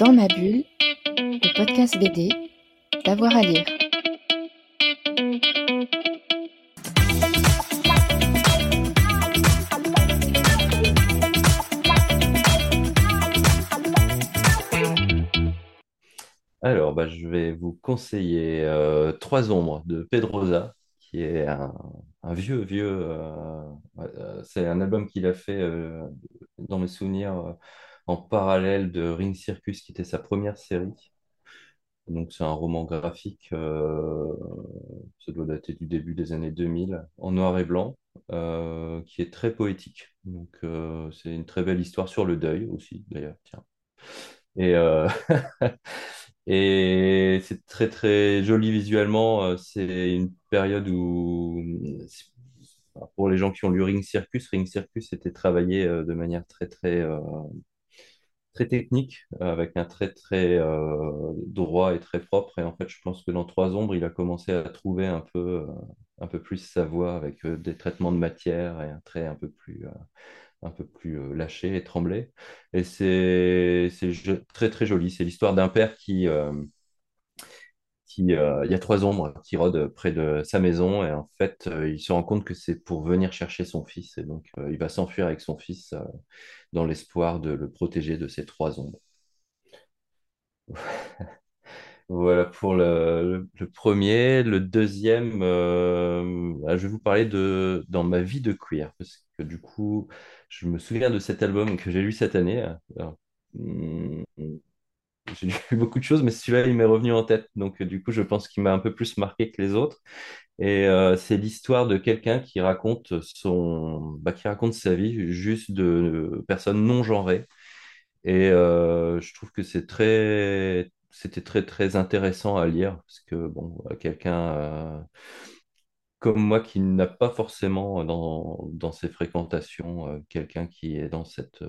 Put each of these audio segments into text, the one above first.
Dans ma bulle, le podcast BD, d'avoir à lire. Alors, bah, je vais vous conseiller euh, Trois ombres de Pedrosa, qui est un, vieux, vieux. euh, euh, c'est un album qu'il a fait, dans mes souvenirs, en parallèle de Ring Circus, qui était sa première série. Donc, c'est un roman graphique, euh, ça doit dater du début des années 2000, en noir et blanc, euh, qui est très poétique. Donc, euh, c'est une très belle histoire sur le deuil aussi, d'ailleurs. Tiens. Et, et c'est très très joli visuellement. C'est une période où, pour les gens qui ont lu Ring Circus, Ring Circus était travaillé de manière très très très technique, avec un trait très euh, droit et très propre. Et en fait, je pense que dans Trois Ombres, il a commencé à trouver un peu euh, un peu plus sa voix avec euh, des traitements de matière et un trait un peu plus un peu plus lâché et tremblé. Et c'est très très joli. C'est l'histoire d'un père qui, euh, il y a trois ombres qui rôdent près de sa maison et en fait euh, il se rend compte que c'est pour venir chercher son fils et donc euh, il va s'enfuir avec son fils dans l'espoir de le protéger de ces trois ombres. Voilà pour le, premier. Le deuxième, ah, je vais vous parler de Dans ma vie de queer, parce que du coup, je me souviens de cet album que j'ai lu cette année. Hum, j'ai lu beaucoup de choses, mais celui-là, il m'est revenu en tête. Donc, euh, du coup, je pense qu'il m'a un peu plus marqué que les autres. Et euh, c'est l'histoire de quelqu'un qui raconte son, bah, qui raconte sa vie juste de personnes non genrées. Et euh, je trouve que c'est très, c'était très, très intéressant à lire parce que, bon, quelqu'un comme moi qui n'a pas forcément dans, dans ses fréquentations quelqu'un qui est dans cette,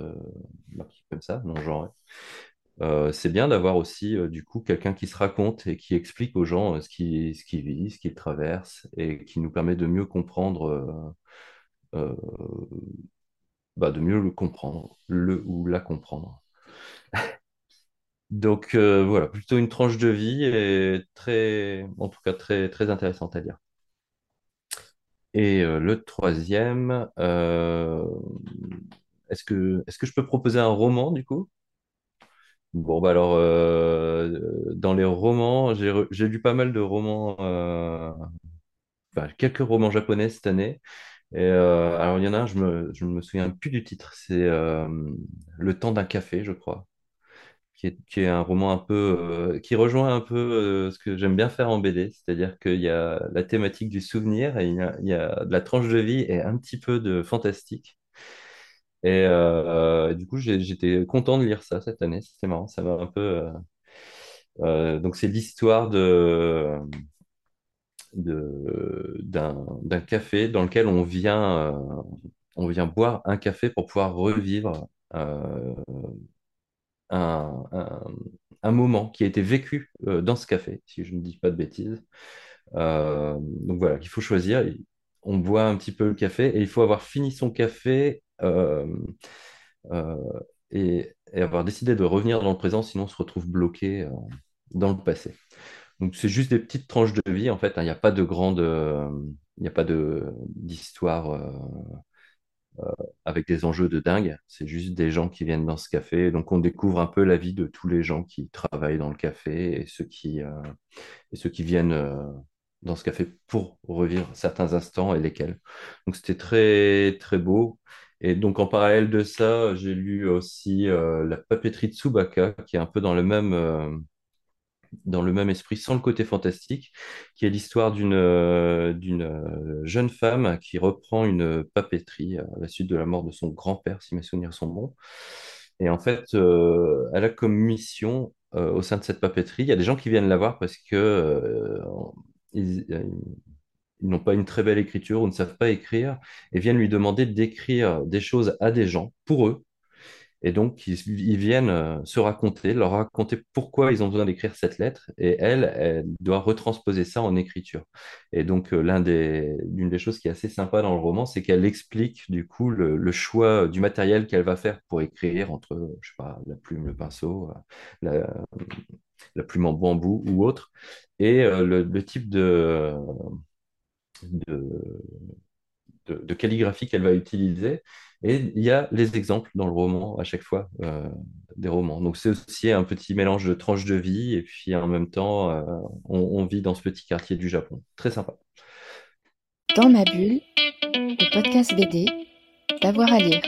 bah, comme ça, non-genré, euh, c'est bien d'avoir aussi, euh, du coup, quelqu'un qui se raconte et qui explique aux gens euh, ce qu'il ce qu'il vit, ce qu'il traverse et qui nous permet de mieux comprendre, bah, de mieux le comprendre, le ou la comprendre. Donc voilà, plutôt une tranche de vie et très, en tout cas très, très intéressante à lire. Et le troisième, est-ce que, est-ce que je peux proposer un roman du coup? Bon, bah alors, euh, dans les romans, j'ai j'ai lu pas mal de romans, euh, quelques romans japonais cette année. Et euh, alors, il y en a un, je me, je me souviens plus du titre, c'est Le temps d'un café, je crois. qui est, qui est un roman un peu qui rejoint un peu ce que j'aime bien faire en BD, c'est-à-dire qu'il y a la thématique du souvenir et il y a, il y a de la tranche de vie et un petit peu de fantastique. Et euh, du coup, j'étais content de lire ça cette année, c'était marrant, ça m'a un peu. euh, euh, donc c'est l'histoire de, d'un café dans lequel on vient on vient boire un café pour pouvoir revivre un, un- moment qui a été vécu dans ce café, si je ne dis pas de bêtises. Donc voilà, il faut choisir. On boit un petit peu le café et il faut avoir fini son café et, et avoir décidé de revenir dans le présent, sinon on se retrouve bloqué euh, dans le passé. Donc c'est juste des petites tranches de vie en fait. hein. Il n'y a pas de grande, euh, il n'y a pas de euh, avec des enjeux de dingue. C'est juste des gens qui viennent dans ce café. Donc, on découvre un peu la vie de tous les gens qui travaillent dans le café et ceux qui, euh, et ceux qui viennent euh, dans ce café pour revivre certains instants et lesquels. Donc, c'était très, très beau. Et donc, en parallèle de ça, j'ai lu aussi euh, La papeterie de Tsubaka, qui est un peu dans le même, euh, dans le même esprit, sans le côté fantastique, qui est l'histoire d'une euh, jeune femme qui reprend une papeterie à la suite de la mort de son grand-père, si mes souvenirs sont bons. Et en fait, elle a comme mission au sein de cette papeterie, il y a des gens qui viennent la voir parce que ils n'ont pas une très belle écriture ou ne savent pas écrire et viennent lui demander d'écrire des choses à des gens pour eux Et donc, ils, viennent euh, se raconter, leur raconter pourquoi ils ont besoin d'écrire cette lettre. Et elle, elle doit retransposer ça en écriture. Et donc, euh, l'une des choses qui est assez sympa dans le roman, c'est qu'elle explique du coup le, choix du matériel qu'elle va faire pour écrire entre, je sais pas, la plume, le pinceau, euh, la, plume en bambou ou autre, et le type de, de, calligraphie qu'elle va utiliser. Et il y a les exemples dans le roman à chaque fois euh, des romans. Donc c'est aussi un petit mélange de tranches de vie et puis en même temps euh, on, on, vit dans ce petit quartier du Japon. Très sympa. Dans ma bulle, le podcast BD, d'avoir à lire.